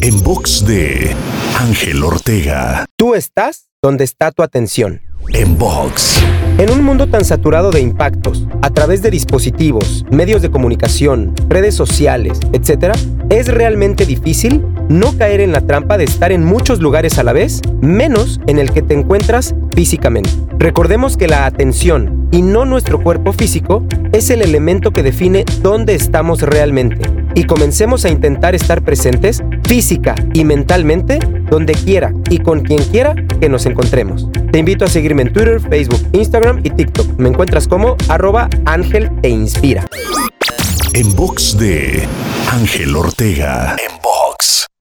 En box de Ángel Ortega. Tú estás donde está tu atención. En box. En un mundo tan saturado de impactos, a través de dispositivos, medios de comunicación, redes sociales, etc., es realmente difícil no caer en la trampa de estar en muchos lugares a la vez, menos en el que te encuentras físicamente. Recordemos que la atención y no nuestro cuerpo físico es el elemento que define dónde estamos realmente. Y comencemos a intentar estar presentes física y mentalmente donde quiera y con quien quiera que nos encontremos. Te invito a seguirme en Twitter, Facebook, Instagram y TikTok. Me encuentras como arroba Ángel Te Inspira. En box de Ángel Ortega. En box.